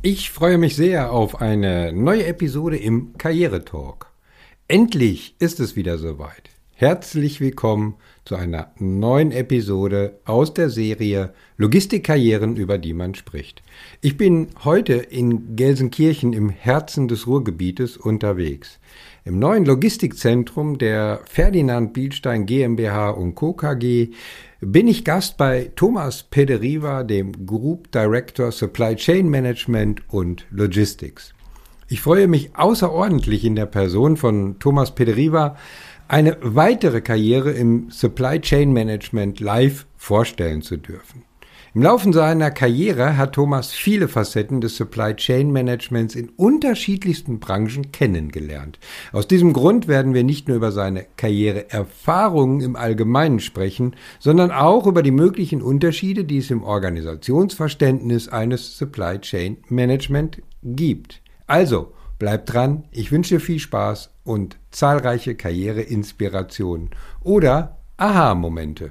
Ich freue mich sehr auf eine neue Episode im Karrieretalk. Endlich ist es wieder soweit. Herzlich willkommen zu einer neuen Episode aus der Serie Logistikkarrieren, über die man spricht. Ich bin heute in Gelsenkirchen im Herzen des Ruhrgebietes unterwegs. Im neuen Logistikzentrum der Ferdinand Bielstein GmbH und Co. KG bin ich Gast bei Thomas Pederiva, dem Group Director Supply Chain Management und Logistics. Ich freue mich außerordentlich in der Person von Thomas Pederiva eine weitere Karriere im Supply Chain Management live vorstellen zu dürfen. Im Laufe seiner Karriere hat Thomas viele Facetten des Supply Chain Managements in unterschiedlichsten Branchen kennengelernt. Aus diesem Grund werden wir nicht nur über seine Karriereerfahrungen im Allgemeinen sprechen, sondern auch über die möglichen Unterschiede, die es im Organisationsverständnis eines Supply Chain Management gibt. Also, bleibt dran, ich wünsche dir viel Spaß und zahlreiche Karriereinspirationen oder Aha-Momente.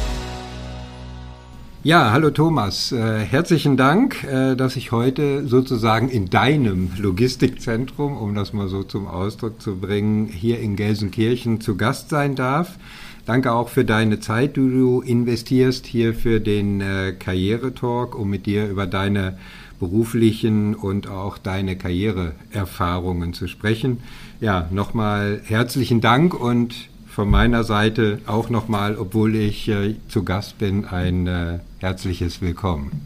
Ja, hallo Thomas. Äh, herzlichen Dank, äh, dass ich heute sozusagen in deinem Logistikzentrum, um das mal so zum Ausdruck zu bringen, hier in Gelsenkirchen zu Gast sein darf. Danke auch für deine Zeit, die du investierst hier für den äh, Karrieretalk, um mit dir über deine beruflichen und auch deine Karriereerfahrungen zu sprechen. Ja, nochmal herzlichen Dank und von meiner Seite auch nochmal, obwohl ich äh, zu Gast bin, ein äh, herzliches Willkommen.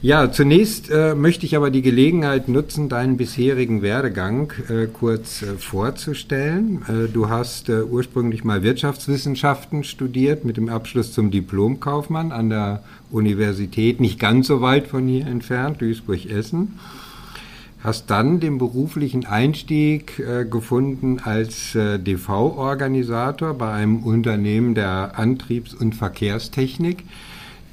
Ja, zunächst äh, möchte ich aber die Gelegenheit nutzen, deinen bisherigen Werdegang äh, kurz äh, vorzustellen. Äh, du hast ursprünglich mal Wirtschaftswissenschaften studiert mit dem Abschluss zum Diplomkaufmann an der Universität, nicht ganz so weit von hier entfernt, Duisburg-Essen hast dann den beruflichen Einstieg äh, gefunden als äh, DV-Organisator bei einem Unternehmen der Antriebs- und Verkehrstechnik.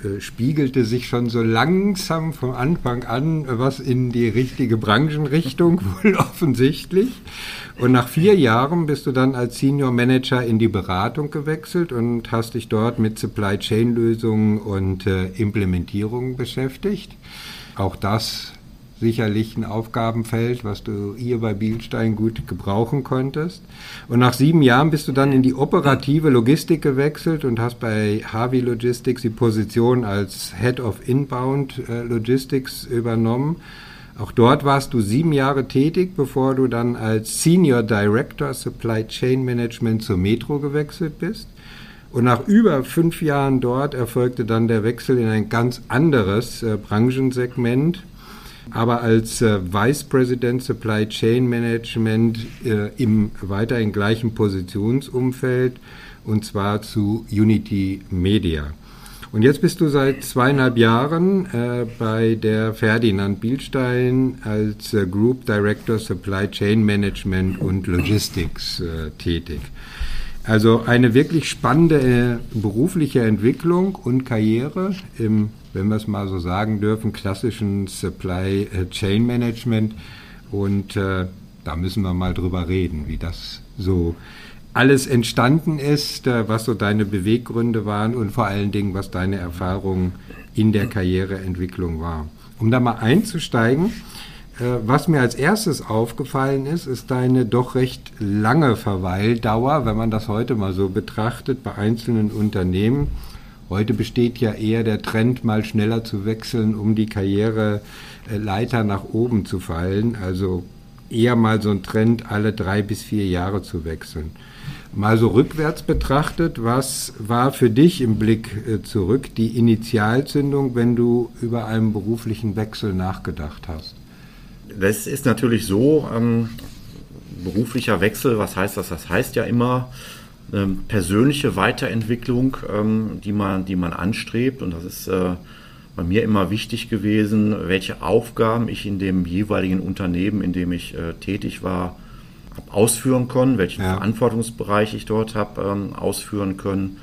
Äh, spiegelte sich schon so langsam vom Anfang an was in die richtige Branchenrichtung, wohl offensichtlich. Und nach vier Jahren bist du dann als Senior Manager in die Beratung gewechselt und hast dich dort mit Supply Chain Lösungen und äh, Implementierungen beschäftigt. Auch das sicherlich ein Aufgabenfeld, was du hier bei Bielstein gut gebrauchen konntest. Und nach sieben Jahren bist du dann in die operative Logistik gewechselt und hast bei Harvey Logistics die Position als Head of Inbound äh, Logistics übernommen. Auch dort warst du sieben Jahre tätig, bevor du dann als Senior Director Supply Chain Management zur Metro gewechselt bist. Und nach über fünf Jahren dort erfolgte dann der Wechsel in ein ganz anderes äh, Branchensegment, aber als äh, Vice President Supply Chain Management äh, im weiterhin gleichen Positionsumfeld und zwar zu Unity Media. Und jetzt bist du seit zweieinhalb Jahren äh, bei der Ferdinand Bielstein als äh, Group Director Supply Chain Management und Logistics äh, tätig. Also eine wirklich spannende äh, berufliche Entwicklung und Karriere im wenn wir es mal so sagen dürfen, klassischen Supply äh, Chain Management. Und äh, da müssen wir mal drüber reden, wie das so alles entstanden ist, äh, was so deine Beweggründe waren und vor allen Dingen, was deine Erfahrung in der Karriereentwicklung war. Um da mal einzusteigen, äh, was mir als erstes aufgefallen ist, ist deine doch recht lange Verweildauer, wenn man das heute mal so betrachtet, bei einzelnen Unternehmen. Heute besteht ja eher der Trend, mal schneller zu wechseln, um die Karriereleiter nach oben zu fallen. Also eher mal so ein Trend, alle drei bis vier Jahre zu wechseln. Mal so rückwärts betrachtet, was war für dich im Blick äh, zurück die Initialzündung, wenn du über einen beruflichen Wechsel nachgedacht hast? Das ist natürlich so, ähm, beruflicher Wechsel, was heißt das? Das heißt ja immer, ähm, persönliche Weiterentwicklung, ähm, die, man, die man anstrebt. Und das ist äh, bei mir immer wichtig gewesen, welche Aufgaben ich in dem jeweiligen Unternehmen, in dem ich äh, tätig war, ausführen können, welchen ja. Verantwortungsbereich ich dort habe ähm, ausführen können.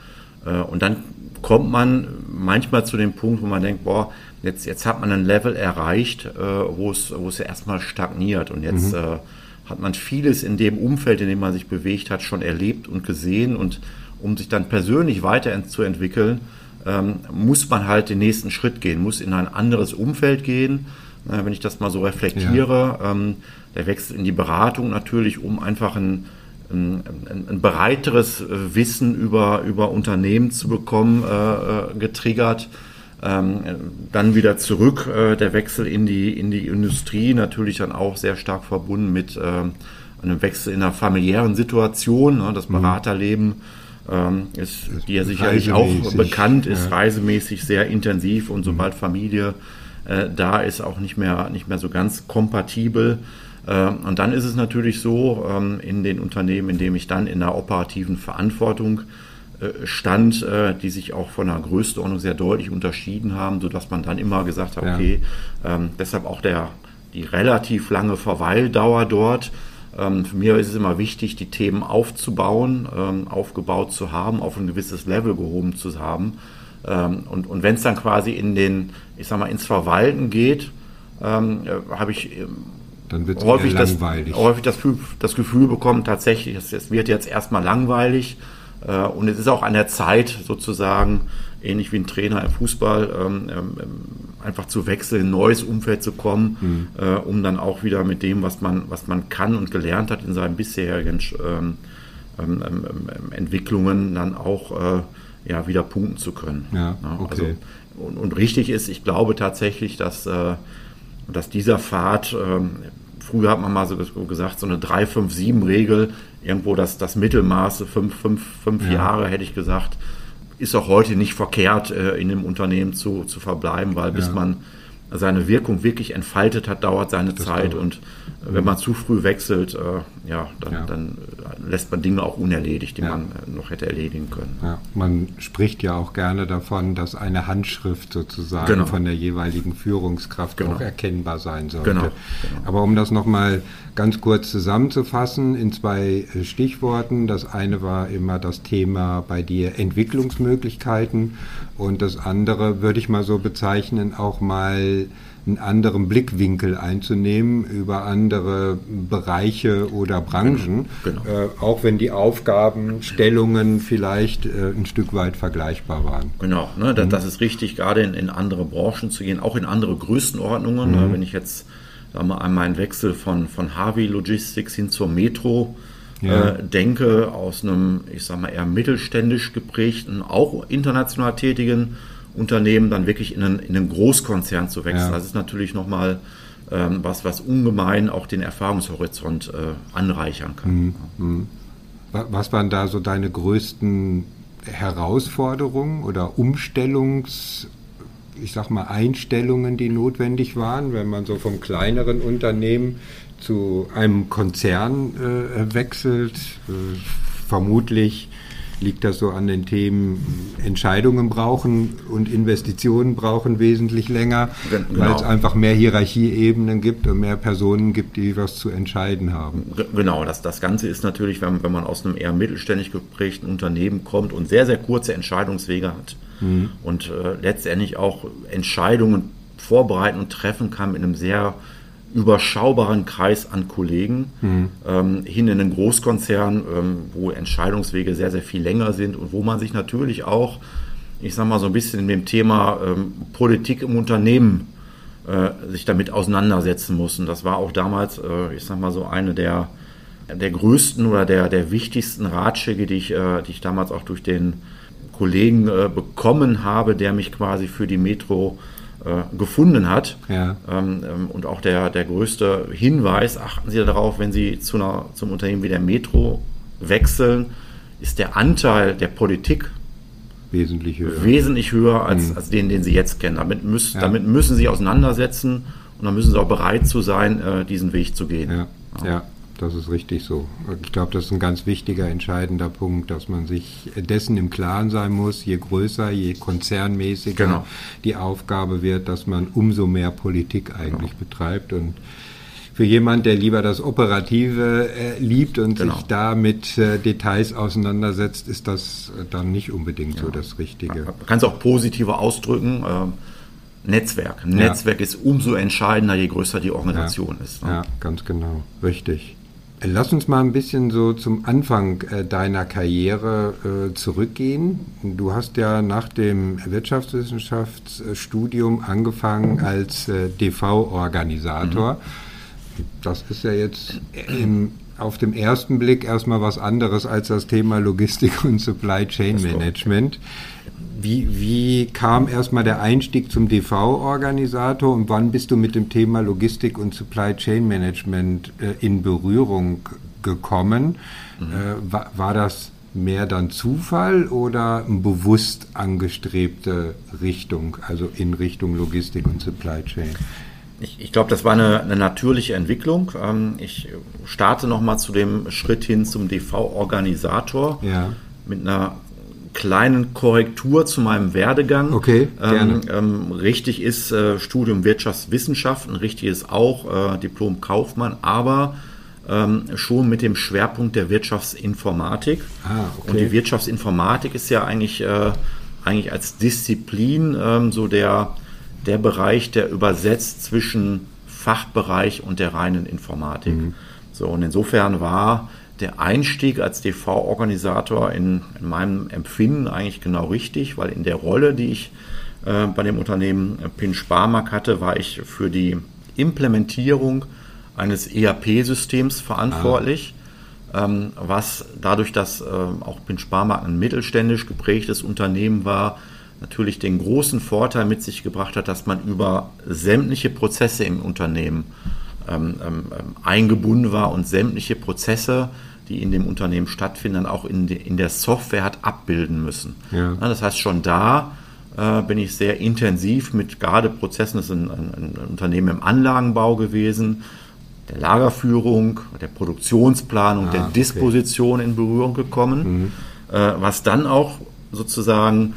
Äh, und dann kommt man manchmal zu dem Punkt, wo man denkt, boah, jetzt, jetzt hat man ein Level erreicht, äh, wo es, wo es ja erstmal stagniert. Und jetzt mhm. äh, hat man vieles in dem Umfeld, in dem man sich bewegt hat, schon erlebt und gesehen. Und um sich dann persönlich weiterzuentwickeln, ähm, muss man halt den nächsten Schritt gehen, muss in ein anderes Umfeld gehen. Äh, wenn ich das mal so reflektiere, ja. ähm, der Wechsel in die Beratung natürlich, um einfach ein, ein, ein breiteres äh, Wissen über, über Unternehmen zu bekommen, äh, äh, getriggert. Ähm, dann wieder zurück, äh, der Wechsel in die, in die Industrie, natürlich dann auch sehr stark verbunden mit äh, einem Wechsel in einer familiären Situation. Ne? Das mhm. Beraterleben ähm, ist, die ja sicherlich auch bekannt ist, ja. reisemäßig sehr intensiv und sobald Familie äh, da ist, auch nicht mehr, nicht mehr so ganz kompatibel. Und dann ist es natürlich so, ähm, in den Unternehmen, in denen ich dann in der operativen Verantwortung äh, stand, äh, die sich auch von der Größenordnung sehr deutlich unterschieden haben, sodass man dann immer gesagt hat, okay, ja. ähm, deshalb auch der, die relativ lange Verweildauer dort. Ähm, für mich ist es immer wichtig, die Themen aufzubauen, ähm, aufgebaut zu haben, auf ein gewisses Level gehoben zu haben. Ähm, und und wenn es dann quasi in den, ich sag mal, ins Verwalten geht, ähm, äh, habe ich dann wird häufig, das, häufig das, das, Gefühl bekommen, tatsächlich, es, es wird jetzt erstmal langweilig. Äh, und es ist auch an der Zeit, sozusagen, ähnlich wie ein Trainer im Fußball, ähm, ähm, einfach zu wechseln, in ein neues Umfeld zu kommen, mhm. äh, um dann auch wieder mit dem, was man, was man kann und gelernt hat in seinen bisherigen ähm, ähm, ähm, ähm Entwicklungen, dann auch äh, ja, wieder punkten zu können. Ja, okay. also, und, und, richtig ist, ich glaube tatsächlich, dass, dass dieser Pfad früher hat man mal so gesagt, so eine 3-5-7-Regel, irgendwo das, das Mittelmaß, fünf, fünf, fünf ja. Jahre hätte ich gesagt, ist auch heute nicht verkehrt, äh, in einem Unternehmen zu, zu verbleiben, weil ja. bis man seine Wirkung wirklich entfaltet hat, dauert seine das Zeit. Und wenn man zu früh wechselt, äh, ja, dann, ja. dann, lässt man Dinge auch unerledigt, die ja. man äh, noch hätte erledigen können. Ja. Man spricht ja auch gerne davon, dass eine Handschrift sozusagen genau. von der jeweiligen Führungskraft genau. auch erkennbar sein sollte. Genau. genau. Aber um das nochmal ganz kurz zusammenzufassen in zwei äh, Stichworten. Das eine war immer das Thema bei dir Entwicklungsmöglichkeiten und das andere würde ich mal so bezeichnen, auch mal einen anderen Blickwinkel einzunehmen über andere Bereiche oder Branchen, genau, genau. Äh, auch wenn die Aufgabenstellungen vielleicht äh, ein Stück weit vergleichbar waren. Genau, ne, das, mhm. das ist richtig, gerade in, in, andere Branchen zu gehen, auch in andere Größenordnungen. Mhm. Ne, wenn ich jetzt sagen wir, an meinen Wechsel von, von Harvey Logistics hin zur Metro ja. äh, denke, aus einem, ich sag mal, eher mittelständisch geprägten, auch international tätigen Unternehmen dann wirklich in einen, in einen Großkonzern zu wechseln. Ja. Das ist natürlich nochmal ähm, was, was ungemein auch den Erfahrungshorizont äh, anreichern kann. Mhm. Mhm. Was waren da so deine größten Herausforderungen oder Umstellungs- ich sag mal, Einstellungen, die notwendig waren, wenn man so vom kleineren Unternehmen zu einem Konzern äh, wechselt. Äh, vermutlich liegt das so an den Themen, Entscheidungen brauchen und Investitionen brauchen wesentlich länger, genau. weil es einfach mehr Hierarchieebenen gibt und mehr Personen gibt, die was zu entscheiden haben. Genau, das, das Ganze ist natürlich, wenn, wenn man aus einem eher mittelständig geprägten Unternehmen kommt und sehr, sehr kurze Entscheidungswege hat mhm. und äh, letztendlich auch Entscheidungen vorbereiten und treffen kann mit einem sehr überschaubaren Kreis an Kollegen mhm. ähm, hin in einen Großkonzern, ähm, wo Entscheidungswege sehr, sehr viel länger sind und wo man sich natürlich auch, ich sag mal, so ein bisschen in dem Thema ähm, Politik im Unternehmen äh, sich damit auseinandersetzen muss. Und das war auch damals, äh, ich sag mal, so eine der, der größten oder der, der wichtigsten Ratschläge, die ich, äh, die ich damals auch durch den Kollegen äh, bekommen habe, der mich quasi für die Metro äh, gefunden hat. Ja. Ähm, ähm, und auch der, der größte Hinweis, achten Sie darauf, wenn Sie zu einer, zum Unternehmen wie der Metro wechseln, ist der Anteil der Politik wesentlich höher, wesentlich höher als, mhm. als den, den Sie jetzt kennen. Damit, müssen, ja. damit müssen Sie auseinandersetzen und dann müssen Sie auch bereit zu sein, äh, diesen Weg zu gehen. Ja. ja. Das ist richtig so. Ich glaube, das ist ein ganz wichtiger, entscheidender Punkt, dass man sich dessen im Klaren sein muss, je größer, je konzernmäßiger genau. die Aufgabe wird, dass man umso mehr Politik eigentlich genau. betreibt und für jemand, der lieber das Operative äh, liebt und genau. sich da mit äh, Details auseinandersetzt, ist das äh, dann nicht unbedingt ja. so das Richtige. Man kann es auch positiver ausdrücken. Ähm, Netzwerk. Ein ja. Netzwerk ist umso entscheidender, je größer die Organisation ja. ist. Ne? Ja, ganz genau. Richtig. Lass uns mal ein bisschen so zum Anfang äh, deiner Karriere äh, zurückgehen. Du hast ja nach dem Wirtschaftswissenschaftsstudium angefangen als äh, DV-Organisator. Mhm. Das ist ja jetzt im, auf dem ersten Blick erstmal was anderes als das Thema Logistik und Supply Chain Management. Wie, wie kam erstmal der Einstieg zum DV-Organisator und wann bist du mit dem Thema Logistik und Supply Chain Management äh, in Berührung gekommen? Mhm. Äh, war, war das mehr dann Zufall oder eine bewusst angestrebte Richtung, also in Richtung Logistik und Supply Chain? Ich, ich glaube, das war eine, eine, natürliche Entwicklung. Ähm, ich starte nochmal zu dem Schritt hin zum DV-Organisator ja. mit einer kleinen Korrektur zu meinem Werdegang. Okay, gerne. Ähm, ähm, richtig ist äh, Studium Wirtschaftswissenschaften, richtig ist auch äh, Diplom Kaufmann, aber ähm, schon mit dem Schwerpunkt der Wirtschaftsinformatik. Ah, okay. Und die Wirtschaftsinformatik ist ja eigentlich, äh, eigentlich als Disziplin ähm, so der, der Bereich, der übersetzt zwischen Fachbereich und der reinen Informatik. Mhm. So, und insofern war der Einstieg als DV-Organisator in, in, meinem Empfinden eigentlich genau richtig, weil in der Rolle, die ich äh, bei dem Unternehmen äh, Pin Sparmark hatte, war ich für die Implementierung eines ERP-Systems verantwortlich, ah. ähm, was dadurch, dass äh, auch Pin Sparmark ein mittelständisch geprägtes Unternehmen war, natürlich den großen Vorteil mit sich gebracht hat, dass man über sämtliche Prozesse im Unternehmen ähm, ähm, ähm eingebunden war und sämtliche Prozesse die in dem Unternehmen stattfinden, auch in, de, in der Software hat abbilden müssen. Ja. Das heißt, schon da äh, bin ich sehr intensiv mit gerade Prozessen, das ist ein, ein, ein, Unternehmen im Anlagenbau gewesen, der Lagerführung, der Produktionsplanung, ah, der Disposition okay. in Berührung gekommen, mhm. äh, was dann auch sozusagen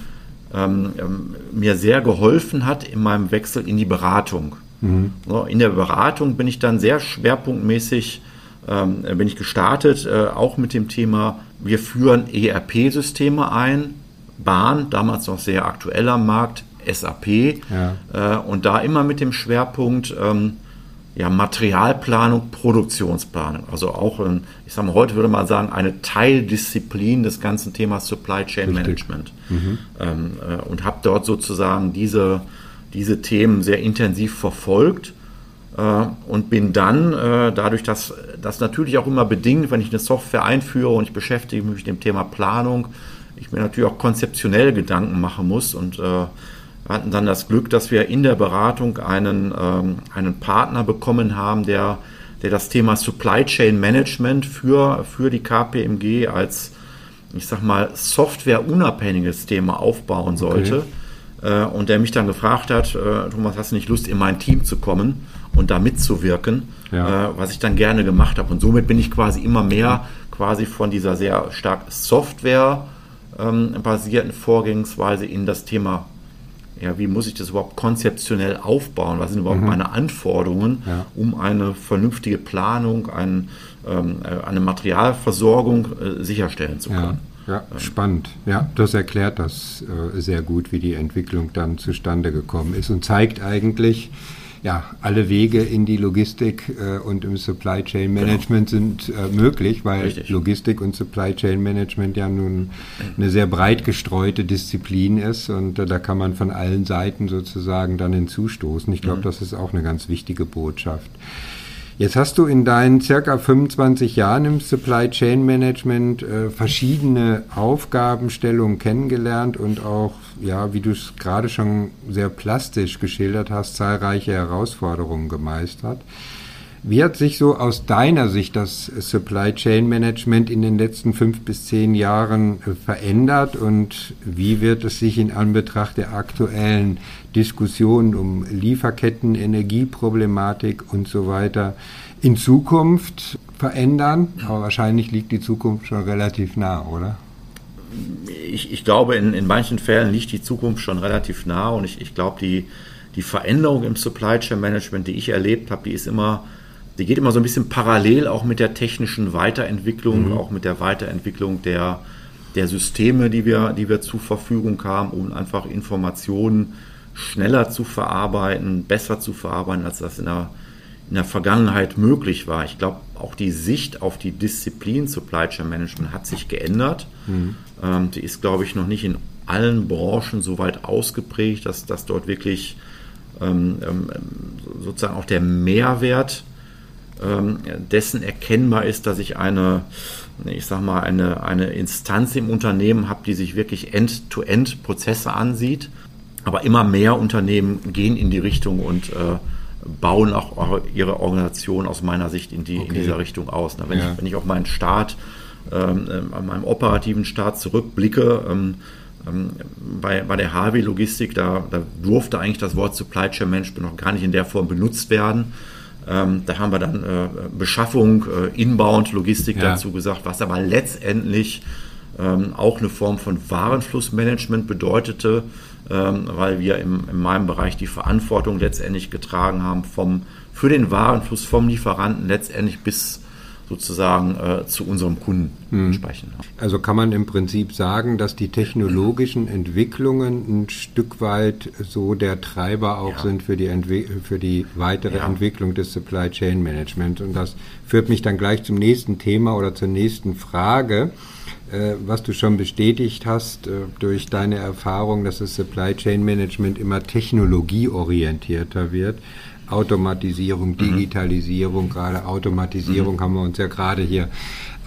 ähm, ähm, mir sehr geholfen hat in meinem Wechsel in die Beratung. Mhm. So, in der Beratung bin ich dann sehr schwerpunktmäßig ähm, bin ich gestartet, äh, auch mit dem Thema, wir führen ERP-Systeme ein, Bahn, damals noch sehr aktuell am Markt, SAP, ja. äh, und da immer mit dem Schwerpunkt ähm, ja, Materialplanung, Produktionsplanung. Also auch, ein, ich sage mal, heute würde man sagen, eine Teildisziplin des ganzen Themas Supply Chain Richtig. Management. Mhm. Ähm, äh, und habe dort sozusagen diese, diese Themen sehr intensiv verfolgt und bin dann, äh, dadurch, dass das natürlich auch immer bedingt, wenn ich eine Software einführe und ich beschäftige mich mit dem Thema Planung, ich mir natürlich auch konzeptionell Gedanken machen muss und äh, hatten dann das Glück, dass wir in der Beratung einen, ähm, einen Partner bekommen haben, der, der das Thema Supply Chain Management für, für die KPMG als, ich sag mal, softwareunabhängiges Thema aufbauen sollte. Okay. Äh, und der mich dann gefragt hat, äh, Thomas, hast du nicht Lust, in mein Team zu kommen und da mitzuwirken, ja. Äh, was ich dann gerne gemacht habe. Und somit bin ich quasi immer mehr quasi von dieser sehr stark Software-basierten ähm, Vorgehensweise in das Thema ja, wie muss ich das überhaupt konzeptionell aufbauen? Was sind überhaupt mhm. meine Anforderungen, ja. um eine vernünftige Planung, ein, ähm, eine Materialversorgung äh, sicherstellen zu können? Ja. Ja, spannend. Ja, das erklärt das äh, sehr gut, wie die Entwicklung dann zustande gekommen ist und zeigt eigentlich, ja, alle Wege in die Logistik äh, und im Supply Chain genau. Management genau. sind äh, möglich, weil Richtig. Logistik und Supply Chain Management ja nun eine sehr breit gestreute Disziplin ist und äh, da kann man von allen Seiten sozusagen dann hinzustoßen. Ich glaube, mhm. das ist auch eine ganz wichtige Botschaft. Jetzt hast du in deinen circa 25 Jahren im Supply Chain Management äh, verschiedene Aufgabenstellungen kennengelernt und auch, ja, wie du es gerade schon sehr plastisch geschildert hast, zahlreiche Herausforderungen gemeistert. Wie hat sich so aus deiner Sicht das Supply Chain Management in den letzten fünf bis zehn Jahren äh, verändert und wie wird es sich in Anbetracht der aktuellen Diskussionen um Lieferketten, Energieproblematik und so weiter in Zukunft verändern? Aber wahrscheinlich liegt die Zukunft schon relativ nah, oder? Ich, ich glaube, in, in manchen Fällen liegt die Zukunft schon relativ nah und ich, ich glaube, die, die Veränderung im Supply Chain Management, die ich erlebt habe, die ist immer die geht immer so ein bisschen parallel auch mit der technischen Weiterentwicklung, mhm. auch mit der Weiterentwicklung der, der Systeme, die wir, die wir zur Verfügung haben, um einfach Informationen schneller zu verarbeiten, besser zu verarbeiten, als das in der, in der Vergangenheit möglich war. Ich glaube, auch die Sicht auf die Disziplin Supply Chain Management hat sich geändert. Mhm. Ähm, die ist, glaube ich, noch nicht in allen Branchen so weit ausgeprägt, dass, dass dort wirklich ähm, ähm, sozusagen auch der Mehrwert dessen erkennbar ist, dass ich eine, ich sag mal, eine, eine Instanz im Unternehmen habe, die sich wirklich End-to-End Prozesse ansieht. Aber immer mehr Unternehmen gehen in die Richtung und äh, bauen auch ihre Organisation aus meiner Sicht in, die, okay. in dieser Richtung aus. wenn, ja. ich, wenn ich auf meinen Start, ähm, äh, an meinem operativen Start zurückblicke, ähm, ähm, bei, bei der HW Logistik, da, da durfte eigentlich das Wort Supply Chain Management noch gar nicht in der Form benutzt werden. Ähm, da haben wir dann äh, Beschaffung, äh, Inbound, Logistik ja. dazu gesagt, was aber letztendlich ähm, auch eine Form von Warenflussmanagement bedeutete, ähm, weil wir im, in meinem Bereich die Verantwortung letztendlich getragen haben vom, für den Warenfluss vom Lieferanten letztendlich bis sozusagen äh, zu unserem Kunden mhm. entsprechen. Also kann man im Prinzip sagen, dass die technologischen Entwicklungen ein Stück weit so der Treiber auch ja. sind für die, Entwi für die weitere ja. Entwicklung des Supply Chain Management. Und das führt mich dann gleich zum nächsten Thema oder zur nächsten Frage äh, was du schon bestätigt hast äh, durch deine Erfahrung, dass das Supply Chain Management immer technologieorientierter wird. Automatisierung, mhm. Digitalisierung, mhm. gerade Automatisierung mhm. haben wir uns ja gerade hier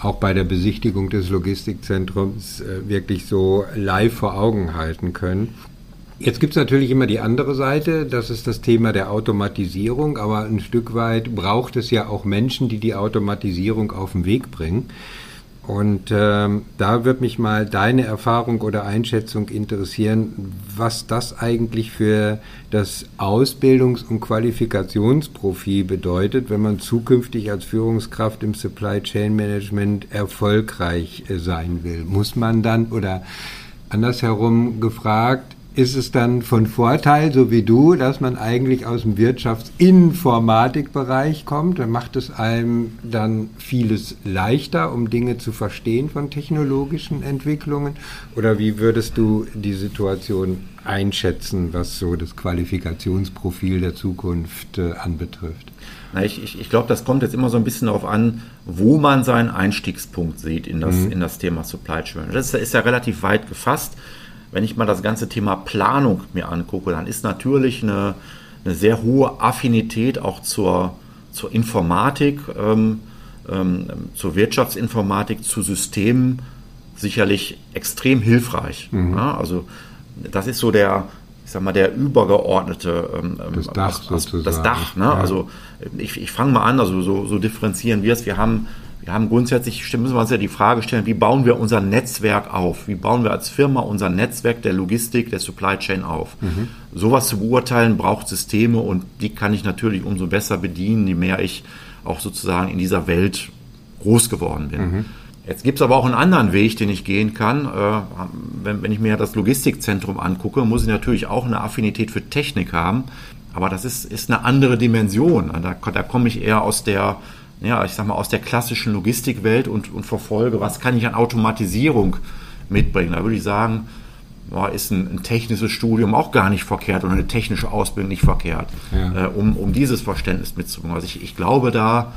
auch bei der Besichtigung des Logistikzentrums äh, wirklich so live vor Augen halten können. Jetzt gibt es natürlich immer die andere Seite, das ist das Thema der Automatisierung, aber ein Stück weit braucht es ja auch Menschen, die die Automatisierung auf den Weg bringen. Und ähm, da wird mich mal deine Erfahrung oder Einschätzung interessieren, was das eigentlich für das Ausbildungs- und Qualifikationsprofil bedeutet, wenn man zukünftig als Führungskraft im Supply Chain Management erfolgreich äh, sein will. Muss man dann oder andersherum gefragt, ist es dann von Vorteil, so wie du, dass man eigentlich aus dem Wirtschaftsinformatikbereich kommt. Dann macht es einem dann vieles leichter, um Dinge zu verstehen von technologischen Entwicklungen. Oder wie würdest du die Situation einschätzen, was so das Qualifikationsprofil der Zukunft äh, anbetrifft? Na, ich ich, ich glaube, das kommt jetzt immer so ein bisschen darauf an, wo man seinen Einstiegspunkt sieht in das, mhm. in das Thema Supply Chain. Das ist ja relativ weit gefasst wenn ich mal das ganze Thema Planung mir angucke, dann ist natürlich eine, eine sehr hohe Affinität auch zur, zur Informatik, ähm, ähm, zur Wirtschaftsinformatik, zu Systemen sicherlich extrem hilfreich. Mhm. Ja, also das ist so der, ich sag mal, der übergeordnete ähm, das Dach, sozusagen. das Dach. Ne? Ja. Also ich, ich fange mal an, also so, so differenzieren wir es. Wir haben wir haben grundsätzlich, müssen wir uns ja die Frage stellen, wie bauen wir unser Netzwerk auf? Wie bauen wir als Firma unser Netzwerk der Logistik, der Supply Chain auf? Mhm. Sowas zu beurteilen braucht Systeme und die kann ich natürlich umso besser bedienen, je mehr ich auch sozusagen in dieser Welt groß geworden bin. Mhm. Jetzt gibt es aber auch einen anderen Weg, den ich gehen kann. Äh, wenn, wenn ich mir das Logistikzentrum angucke, muss ich natürlich auch eine Affinität für Technik haben. Aber das ist, ist eine andere Dimension. Da, da komme ich eher aus der ja, ich sag mal, aus der klassischen Logistikwelt und, und verfolge, was kann ich an Automatisierung mitbringen. Da würde ich sagen, ist ein, ein, technisches Studium auch gar nicht verkehrt oder eine technische Ausbildung nicht verkehrt, ja. äh, um, um dieses Verständnis mitzubringen. Also ich, ich glaube da,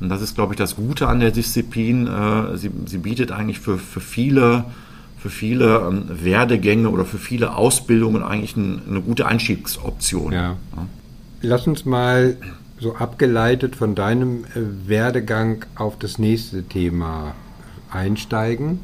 und das ist, glaube ich, das Gute an der Disziplin, äh, sie, sie bietet eigentlich für, für viele für viele ähm, Werdegänge oder für viele Ausbildungen eigentlich ein, eine gute Einstiegsoption. Ja. Ja. Lass uns mal so abgeleitet von deinem äh, Werdegang auf das nächste Thema einsteigen.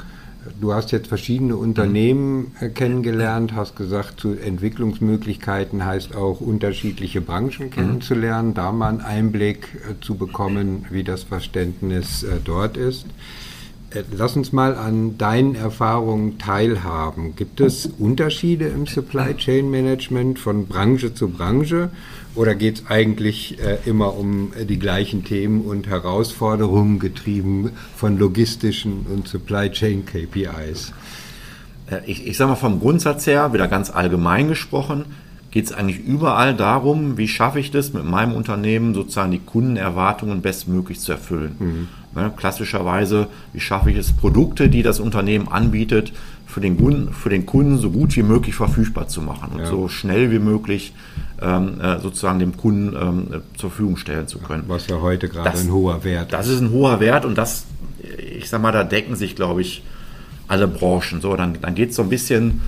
du hast jetzt verschiedene Unternehmen äh, kennengelernt, hast gesagt, zu Entwicklungsmöglichkeiten heißt auch unterschiedliche Branchen mhm. kennenzulernen, da mal einen Einblick äh, zu bekommen, wie das Verständnis dort ist. Lass uns mal an deinen Erfahrungen teilhaben. Gibt es Unterschiede im Supply Chain Management von Branche zu Branche oder geht es eigentlich äh, immer um die gleichen Themen und Herausforderungen getrieben von logistischen und Supply Chain KPIs? Äh, ich, ich sage mal vom Grundsatz her, wieder ganz allgemein gesprochen, geht es eigentlich überall darum, wie schaffe ich das mit meinem Unternehmen sozusagen die Kundenerwartungen bestmöglich zu erfüllen. Mhm. Ne, klassischerweise, wie schaffe ich es, Produkte, die das Unternehmen anbietet, für den, Kunden, für den Kunden so gut wie möglich verfügbar zu machen und ja. so schnell wie möglich ähm, äh, sozusagen dem Kunden ähm, zur Verfügung stellen zu können. Was ja heute gerade ein hoher Wert ist. Das ist ein hoher Wert und das, ich sag mal, da decken sich, glaube ich, alle Branchen. So, dann, dann geht es so ein bisschen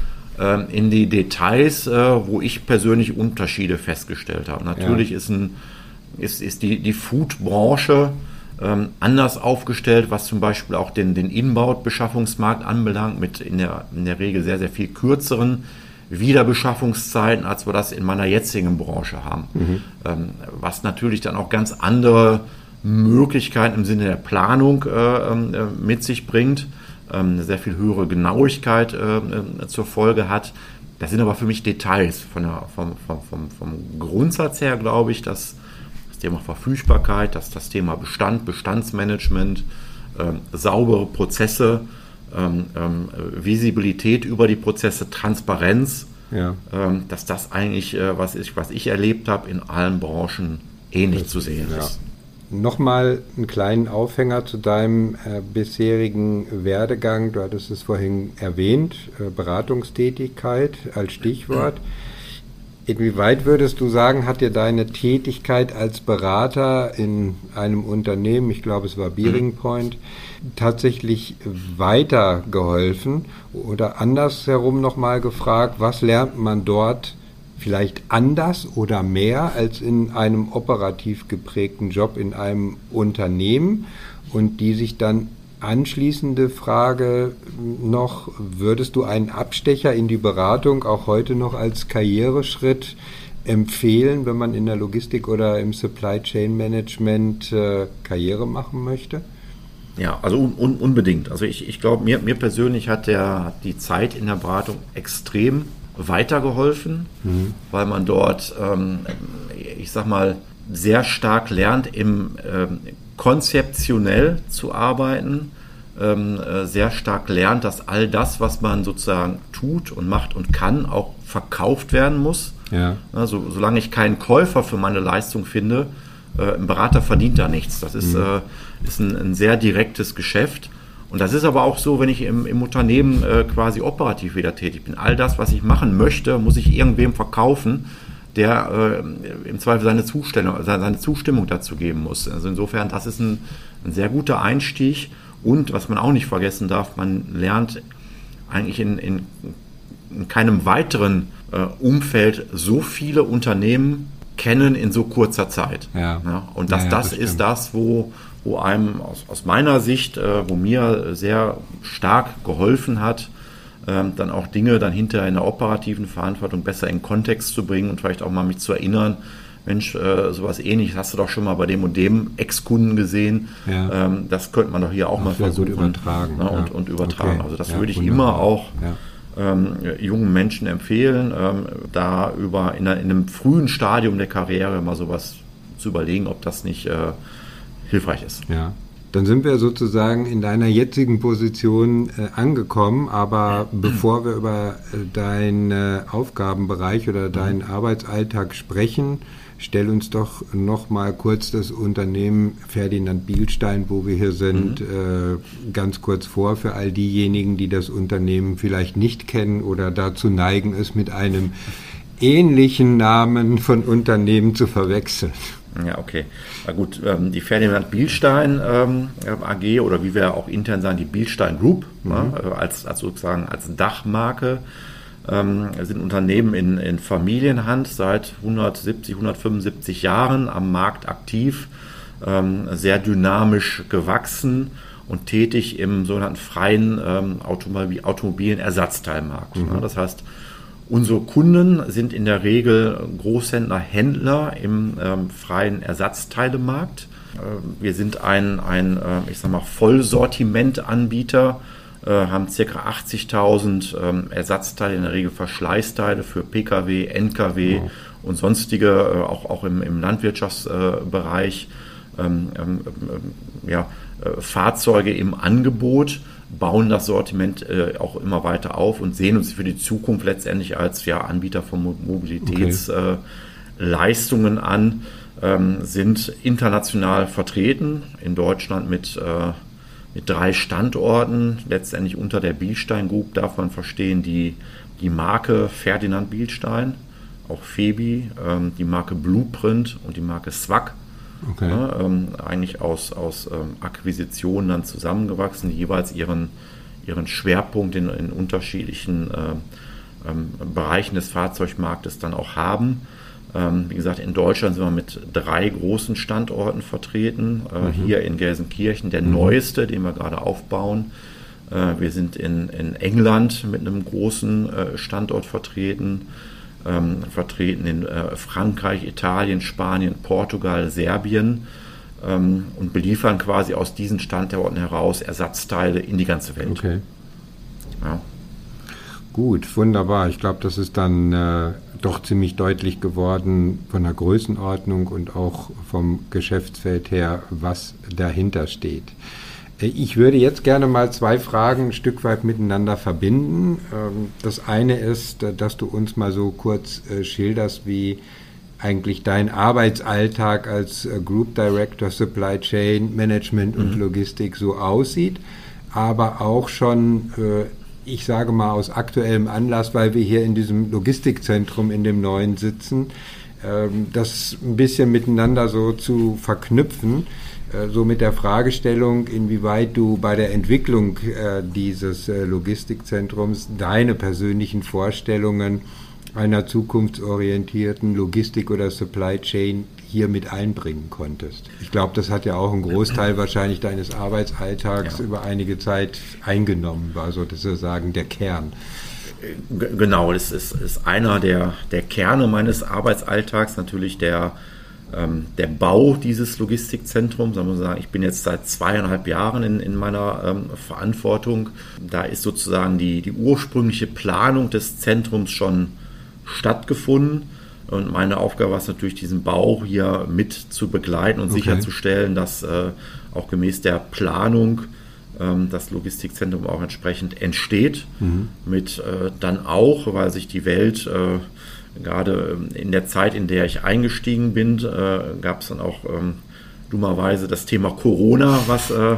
in die Details, äh, wo ich persönlich Unterschiede festgestellt habe. Natürlich ja. ist, ein, ist, ist die, die Food-Branche ähm, anders aufgestellt, was zum Beispiel auch den, den Inbound-Beschaffungsmarkt anbelangt, mit in der, in der Regel sehr, sehr viel kürzeren Wiederbeschaffungszeiten, als wir das in meiner jetzigen Branche haben. Mhm. Ähm, was natürlich dann auch ganz andere Möglichkeiten im Sinne der Planung äh, ähm, äh, mit sich bringt, ähm, eine sehr viel höhere Genauigkeit äh, äh, zur Folge hat. Das sind aber für mich Details. Von der, vom, vom, vom, Grundsatz her glaube ich, dass Thema Verfügbarkeit, das, das Thema Bestand, Bestandsmanagement, ähm, saubere Prozesse, ähm, ähm, Visibilität über die Prozesse, Transparenz, ja. ähm, dass das eigentlich, äh, was, ich, was ich erlebt habe, in allen Branchen ähnlich das, zu sehen ja. ist. Nochmal einen kleinen Aufhänger zu deinem äh, bisherigen Werdegang. Du hattest es vorhin erwähnt, äh, Beratungstätigkeit als Stichwort. Inwieweit würdest du sagen, hat dir deine Tätigkeit als Berater in einem Unternehmen, ich glaube es war Bearing mhm. Point, tatsächlich weitergeholfen? Oder andersherum nochmal gefragt, was lernt man dort vielleicht anders oder mehr als in einem operativ geprägten Job in einem Unternehmen und die sich dann Anschließende Frage noch, würdest du einen Abstecher in die Beratung auch heute noch als Karriereschritt empfehlen, wenn man in der Logistik oder im Supply Chain Management äh, Karriere machen möchte? Ja, also un, un, unbedingt. Also ich, ich glaube, mir, mir persönlich hat der, die Zeit in der Beratung extrem weitergeholfen, mhm. weil man dort, ähm, ich sag mal, sehr stark lernt, im ähm, konzeptionell zu arbeiten, ähm, äh, sehr stark lernt, dass all das, was man sozusagen tut und macht und kann, auch verkauft werden muss. Ja. Also, solange ich keinen Käufer für meine Leistung finde, äh, ein Berater verdient da nichts. Das ist, mhm. äh, ist ein, ein, sehr direktes Geschäft. Und das ist aber auch so, wenn ich im, im Unternehmen äh, quasi operativ wieder tätig bin. All das, was ich machen möchte, muss ich irgendwem verkaufen der äh, im Zweifel seine Zustimmung, seine Zustimmung dazu geben muss. Also insofern, das ist ein, ein, sehr guter Einstieg. Und was man auch nicht vergessen darf, man lernt eigentlich in, in, in keinem weiteren äh, Umfeld so viele Unternehmen kennen in so kurzer Zeit. Ja. ja und das, ja, das, das ist das, wo, wo einem aus, aus meiner Sicht, äh, wo mir sehr stark geholfen hat, ähm, dann auch Dinge dann hinterher in der operativen Verantwortung besser in Kontext zu bringen und vielleicht auch mal mich zu erinnern, Mensch, äh, sowas ähnliches hast du doch schon mal bei dem und dem Ex-Kunden gesehen. Ja. Ähm, das könnte man doch hier auch das mal versuchen. Gut übertragen. Ne, und, ja. und, übertragen. Okay. Also das ja, würde ich wunderbar. immer auch ähm, jungen Menschen empfehlen, ähm, da über in, einer, in, einem frühen Stadium der Karriere mal sowas zu überlegen, ob das nicht äh, hilfreich ist. Ja. Dann sind wir sozusagen in deiner jetzigen Position äh, angekommen, aber bevor wir über äh, deinen äh, Aufgabenbereich oder deinen mhm. Arbeitsalltag sprechen, stell uns doch noch mal kurz das Unternehmen Ferdinand Bielstein, wo wir hier sind, mhm. äh, ganz kurz vor für all diejenigen, die das Unternehmen vielleicht nicht kennen oder dazu neigen, es mit einem ähnlichen Namen von Unternehmen zu verwechseln. Ja, okay. Na gut, ähm, die Ferdinand Bielstein ähm, AG oder wie wir auch intern sagen, die Bielstein Group mhm. ne, als, als sozusagen als Dachmarke ähm, sind Unternehmen in, in Familienhand seit 170, 175 Jahren am Markt aktiv, ähm, sehr dynamisch gewachsen und tätig im sogenannten freien ähm, Automobil automobilen Ersatzteilmarkt. Mhm. Ja, das heißt, unsere Kunden sind in der Regel Großhändler, Händler im ähm, freien Ersatzteilemarkt. Äh, wir sind ein, ein äh, ich sag mal, Vollsortimentanbieter, äh, haben ca. 80.000 ähm, Ersatzteile, in der Regel Verschleißteile für Pkw, Nkw wow. und sonstige, äh, auch, auch im, im Landwirtschaftsbereich. Ähm, ähm, ähm, ja, äh, Fahrzeuge im Angebot, bauen das Sortiment äh, auch immer weiter auf und sehen uns für die Zukunft letztendlich als ja, Anbieter von Mobilitätsleistungen okay. äh, an, ähm, sind international vertreten, in Deutschland mit, äh, mit drei Standorten, letztendlich unter der Bielstein Group darf man verstehen, die, die Marke Ferdinand Bielstein, auch Febi, ähm, die Marke Blueprint und die Marke Swag Okay. Ja, ähm, eigentlich aus, aus ähm, Akquisitionen dann zusammengewachsen, die jeweils ihren, ihren Schwerpunkt in, in unterschiedlichen äh, ähm, Bereichen des Fahrzeugmarktes dann auch haben. Ähm, wie gesagt, in Deutschland sind wir mit drei großen Standorten vertreten. Äh, mhm. Hier in Gelsenkirchen der mhm. neueste, den wir gerade aufbauen. Äh, wir sind in, in England mit einem großen äh, Standort vertreten ähm, vertreten in äh, Frankreich, Italien, Spanien, Portugal, Serbien ähm, und beliefern quasi aus diesen Standorten heraus Ersatzteile in die ganze Welt. Okay. Ja. Gut, wunderbar. Ich glaube, das ist dann äh, doch ziemlich deutlich geworden von der Größenordnung und auch vom Geschäftsfeld her, was dahinter steht. Ich würde jetzt gerne mal zwei Fragen ein Stück weit miteinander verbinden. Ähm, das eine ist, äh, dass du uns mal so kurz äh, schilderst, wie eigentlich dein Arbeitsalltag als äh, Group Director Supply Chain Management und mhm. Logistik so aussieht, aber auch schon, ich sage mal aus aktuellem Anlass, weil wir hier in diesem Logistikzentrum in dem neuen sitzen, ähm, das ein bisschen miteinander so zu verknüpfen. Äh, so mit der Fragestellung, inwieweit du bei der Entwicklung äh, dieses äh, Logistikzentrums deine persönlichen Vorstellungen einer zukunftsorientierten Logistik oder Supply Chain hier mit einbringen konntest. Ich glaube, das hat ja auch einen Großteil wahrscheinlich deines Arbeitsalltags ja. über einige Zeit eingenommen, war sozusagen der Kern. Genau, das ist, ist einer der, der Kerne meines Arbeitsalltags, natürlich der der Bau dieses Logistikzentrums, sagen wir sagen, ich bin jetzt seit zweieinhalb Jahren in, in meiner ähm, Verantwortung. Da ist sozusagen die, die ursprüngliche Planung des Zentrums schon stattgefunden. Und meine Aufgabe war es natürlich, diesen Bau hier mit zu begleiten und okay. sicherzustellen, dass äh, auch gemäß der Planung ähm, das Logistikzentrum auch entsprechend entsteht. Mhm. Mit äh, dann auch, weil sich die Welt äh, gerade ähm, in der Zeit, in der ich eingestiegen bin, äh, gab es dann auch ähm, dummerweise das Thema Corona, was, äh,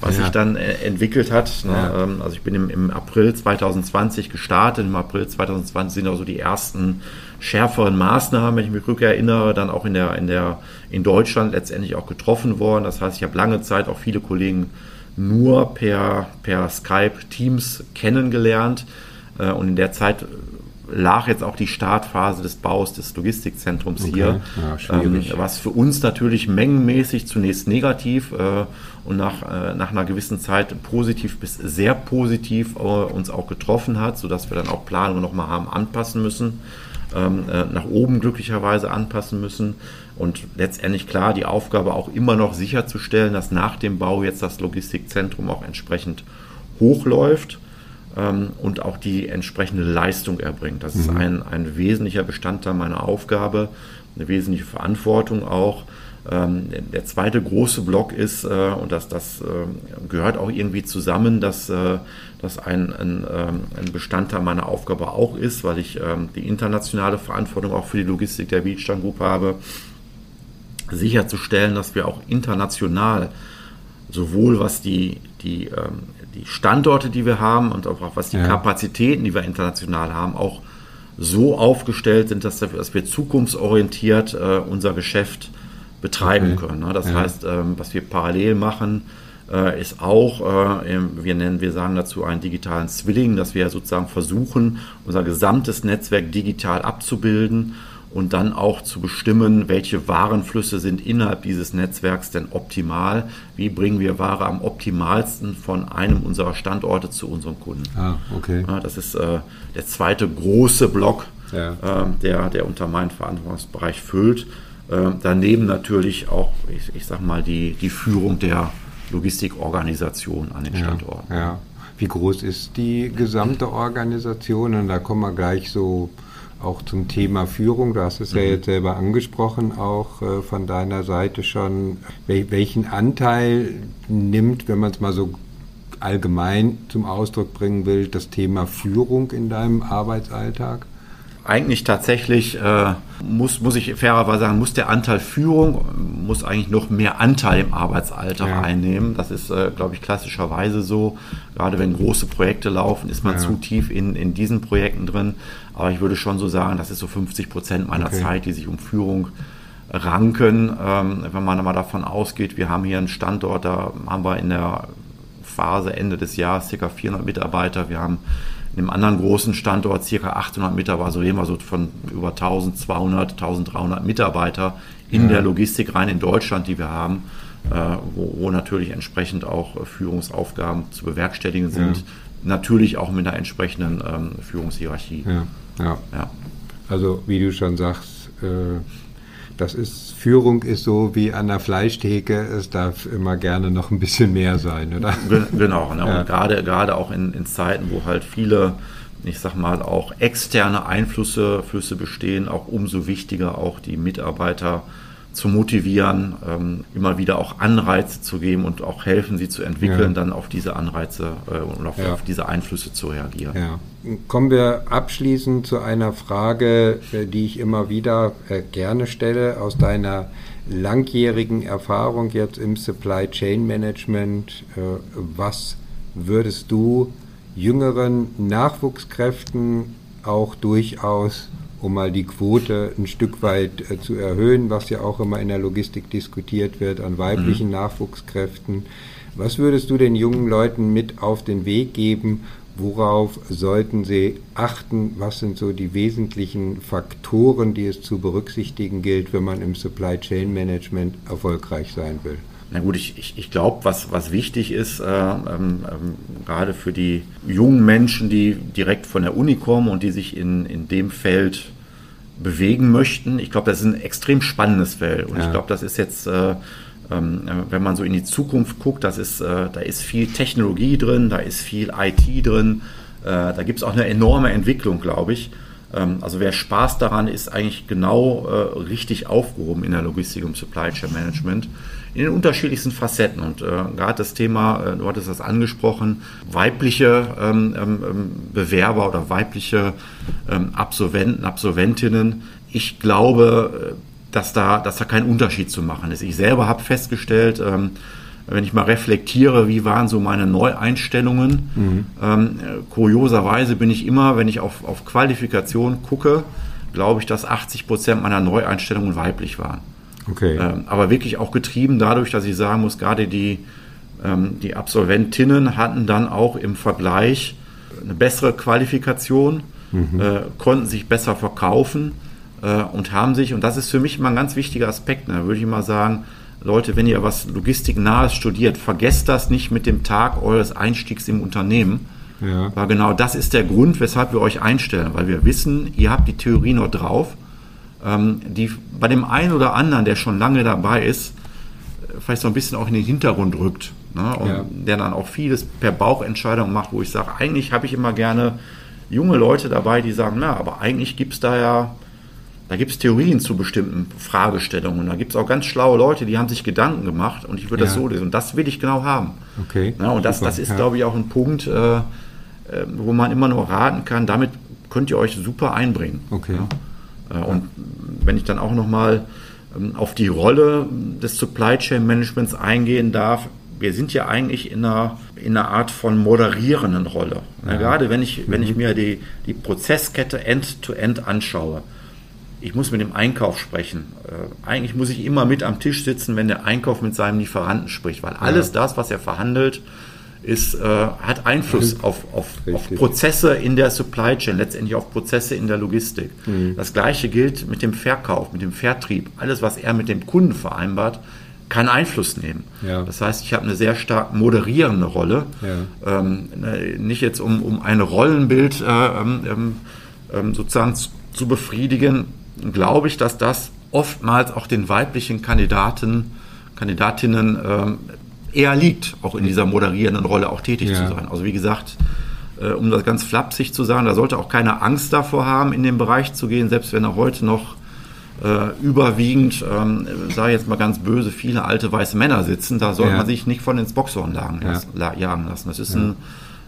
was ja. sich dann äh, entwickelt hat. Ne? Ja. Ähm, also ich bin im, im, April 2020 gestartet. Im April 2020 sind also die ersten schärferen Maßnahmen, wenn ich mich rückerinnere, dann auch in der, in der in Deutschland letztendlich auch getroffen worden. Das heißt, ich habe lange Zeit auch viele Kollegen nur per, per Skype Teams kennengelernt. Äh, und in der Zeit lag jetzt auch die Startphase des Baus des Logistikzentrums okay. hier, ja, ähm, was für uns natürlich mengenmäßig zunächst negativ äh, und nach, äh, nach einer gewissen Zeit positiv bis sehr positiv äh, uns auch getroffen hat, sodass wir dann auch Planungen nochmal haben anpassen müssen, ähm, äh, nach oben glücklicherweise anpassen müssen. Und letztendlich klar die Aufgabe auch immer noch sicherzustellen, dass nach dem Bau jetzt das Logistikzentrum auch entsprechend hochläuft ähm, und auch die entsprechende Leistung erbringt. Das mhm. ist ein, ein wesentlicher Bestandteil meiner Aufgabe, eine wesentliche Verantwortung auch. Ähm, der zweite große Block ist, äh, und das, das äh, gehört auch irgendwie zusammen, dass äh, das ein, ein, ähm, ein, Bestandteil meiner Aufgabe auch ist, weil ich ähm, die internationale Verantwortung auch für die Logistik der Beachstand Group habe, sicherzustellen, dass wir auch international sowohl was die, die ähm, die Standorte, die wir haben und auch was die ja. Kapazitäten, die wir international haben, auch so aufgestellt sind, dass, dass wir zukunftsorientiert äh, unser Geschäft betreiben okay. können. Ne? Das ja. heißt, ähm, was wir parallel machen, äh, ist auch, äh, wir nennen, wir sagen dazu einen digitalen Zwilling, dass wir sozusagen versuchen, unser gesamtes Netzwerk digital abzubilden und dann auch zu bestimmen, welche Warenflüsse sind innerhalb dieses Netzwerks denn optimal, wie bringen wir Ware am optimalsten von einem unserer Standorte zu unserem Kunden. Ah, okay. das ist äh, der zweite große Block, ja. äh, der, der unter meinen Verantwortungsbereich füllt. Äh, daneben natürlich auch, ich, ich sag mal, die, die Führung der Logistikorganisation an den Standorten. Ja, ja. Wie groß ist die gesamte Organisation? Und da kommen wir gleich so auch zum Thema Führung. Du hast es mhm. ja jetzt selber angesprochen, auch äh, von deiner Seite schon. Wel welchen Anteil nimmt, wenn man es mal so allgemein zum Ausdruck bringen will, das Thema Führung in deinem Arbeitsalltag? Eigentlich tatsächlich, äh, muss, muss ich fairerweise sagen, muss der Anteil Führung, muss eigentlich noch mehr Anteil im Arbeitsalter ja. einnehmen. Das ist, äh, glaube ich, klassischerweise so. Gerade wenn große Projekte laufen, ist man ja. zu tief in, in diesen Projekten drin. Aber ich würde schon so sagen, das ist so 50 Prozent meiner okay. Zeit, die sich um Führung ranken. Ähm, wenn man mal davon ausgeht, wir haben hier einen Standort, da haben wir in der Phase Ende des Jahres ca. 400 Mitarbeiter. Wir haben in einem anderen großen Standort circa 800 Mitarbeiter, also reden wir so von über 1200, 1300 Mitarbeiter in ja. der Logistik rein in Deutschland, die wir haben, äh, wo, wo, natürlich entsprechend auch Führungsaufgaben zu bewerkstelligen sind. Ja. Natürlich auch mit einer entsprechenden ähm, Führungshierarchie. Ja. Also wie du schon sagst, äh, das ist, Führung ist so wie an der Fleischtheke, es darf immer gerne noch ein bisschen mehr sein, oder? Genau, ne? ja. und gerade, gerade auch in, in Zeiten, wo halt viele, ich sag mal, auch externe Einflüsse Flüsse bestehen, auch umso wichtiger auch die Mitarbeiter zu motivieren, ähm, immer wieder auch Anreize zu geben und auch helfen, sie zu entwickeln, ja. dann auf diese Anreize äh, und auf, ja. auf, diese Einflüsse zu reagieren. Ja. Kommen wir abschließend zu einer Frage, äh, die ich immer wieder äh, gerne stelle, aus deiner langjährigen Erfahrung jetzt im Supply Chain Management. Äh, was würdest du jüngeren Nachwuchskräften auch durchaus um mal die Quote ein Stück weit äh, zu erhöhen, was ja auch immer in der Logistik diskutiert wird, an weiblichen mhm. Nachwuchskräften. Was würdest du den jungen Leuten mit auf den Weg geben? Worauf sollten sie achten? Was sind so die wesentlichen Faktoren, die es zu berücksichtigen gilt, wenn man im Supply Chain Management erfolgreich sein will? Na gut, ich, ich, ich glaube, was, was wichtig ist, äh, ähm, ähm, gerade für die jungen Menschen, die direkt von der Uni kommen und die sich in, in dem Feld bewegen möchten. Ich glaube, das ist ein extrem spannendes Feld. Und ja. ich glaube, das ist jetzt, äh, ähm, wenn man so in die Zukunft guckt, das ist, äh, da ist viel Technologie drin, da ist viel IT drin, äh, da gibt es auch eine enorme Entwicklung, glaube ich. Ähm, also wer Spaß daran ist, eigentlich genau äh, richtig aufgehoben in der Logistik und Supply Chain Management in den unterschiedlichsten Facetten. Und äh, gerade das Thema, äh, du hattest das angesprochen, weibliche ähm, ähm, ähm Bewerber oder weibliche ähm, Absolventen, Absolventinnen. Ich glaube, äh, dass da, dass da kein Unterschied zu machen ist. Ich selber habe festgestellt, ähm, wenn ich mal reflektiere, wie waren so meine Neueinstellungen. Mhm. Ähm, kurioserweise bin ich immer, wenn ich auf, auf Qualifikation gucke, glaube ich, dass 80 Prozent meiner Neueinstellungen weiblich waren. Okay. Ähm, aber wirklich auch getrieben dadurch, dass ich sagen muss, gerade die, ähm, die Absolventinnen hatten dann auch im Vergleich eine bessere Qualifikation, mhm. äh, konnten sich besser verkaufen äh, und haben sich, und das ist für mich immer ein ganz wichtiger Aspekt, ne, würde ich mal sagen, Leute, wenn ihr was Logistiknahes studiert, vergesst das nicht mit dem Tag eures Einstiegs im Unternehmen. Ja. Weil genau das ist der Grund, weshalb wir euch einstellen, weil wir wissen, ihr habt die Theorie noch drauf ähm, die bei dem einen oder anderen, der schon lange dabei ist, vielleicht so ein bisschen auch in den Hintergrund rückt. Ne? Und ja. der dann auch vieles per Bauchentscheidung macht, wo ich sage, eigentlich habe ich immer gerne junge Leute dabei, die sagen, na, aber eigentlich gibt es da ja, da gibt es Theorien zu bestimmten Fragestellungen. Da gibt es auch ganz schlaue Leute, die haben sich Gedanken gemacht und ich würde ja. das so lesen. Und das will ich genau haben. Okay. Ja, und das, das ist, ja. glaube ich, auch ein Punkt, äh, äh, wo man immer nur raten kann, damit könnt ihr euch super einbringen. Okay. Ja? Äh, und wenn ich dann auch nochmal ähm, auf die Rolle des Supply Chain Managements eingehen darf, wir sind ja eigentlich in einer, in einer Art von moderierenden Rolle. Ja. Gerade wenn ich, wenn ich mhm. mir die, die Prozesskette end-to-end -end anschaue. Ich muss mit dem Einkauf sprechen. Äh, eigentlich muss ich immer mit am Tisch sitzen, wenn der Einkauf mit seinem Lieferanten spricht, weil alles ja. das, was er verhandelt, ist, äh, hat Einfluss auf, auf, auf, Prozesse in der Supply Chain, letztendlich auf Prozesse in der Logistik. Mhm. Das gleiche gilt mit dem Verkauf, mit dem Vertrieb. Alles, was er mit dem Kunden vereinbart, kann Einfluss nehmen. Ja. Das heißt, ich habe eine sehr stark moderierende Rolle. Ja. Ähm, ne, nicht jetzt um, um ein Rollenbild äh, ähm, ähm, ähm sozusagen zu, zu befriedigen, glaube ich, dass das oftmals auch den weiblichen Kandidaten, Kandidatinnen ähm, eher liegt, auch in dieser moderierenden Rolle auch tätig ja. zu sein. Also wie gesagt, äh, um das ganz flapsig zu sagen, da sollte auch keine Angst davor haben, in den Bereich zu gehen, selbst wenn er heute noch äh, überwiegend, ähm, sage ich jetzt mal ganz böse, viele alte weiße Männer sitzen, da soll ja. man sich nicht von ins Boxhorn jagen, ja. jagen lassen. Das ist ein,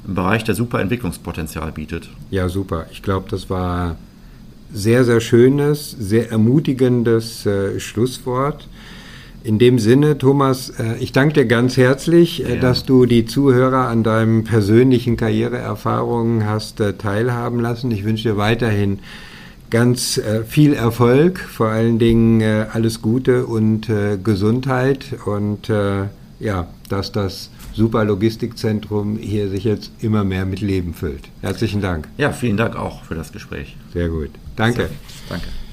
ein Bereich, der super Entwicklungspotenzial bietet. Ja, super. Ich glaube, das war sehr, sehr schönes, sehr ermutigendes äh, Schlusswort. In dem Sinne, Thomas, äh, ich danke dir ganz herzlich, äh, ja. dass du die Zuhörer an deinen persönlichen Karriereerfahrungen hast äh, teilhaben lassen. Ich wünsche dir weiterhin ganz äh, viel Erfolg, vor allen Dingen alles Gute und Gesundheit und ja, dass das Super Logistikzentrum hier sich jetzt immer mehr mit Leben füllt. Herzlichen Dank. Ja, vielen Dank auch für das Gespräch. Sehr gut. Danke. Danke.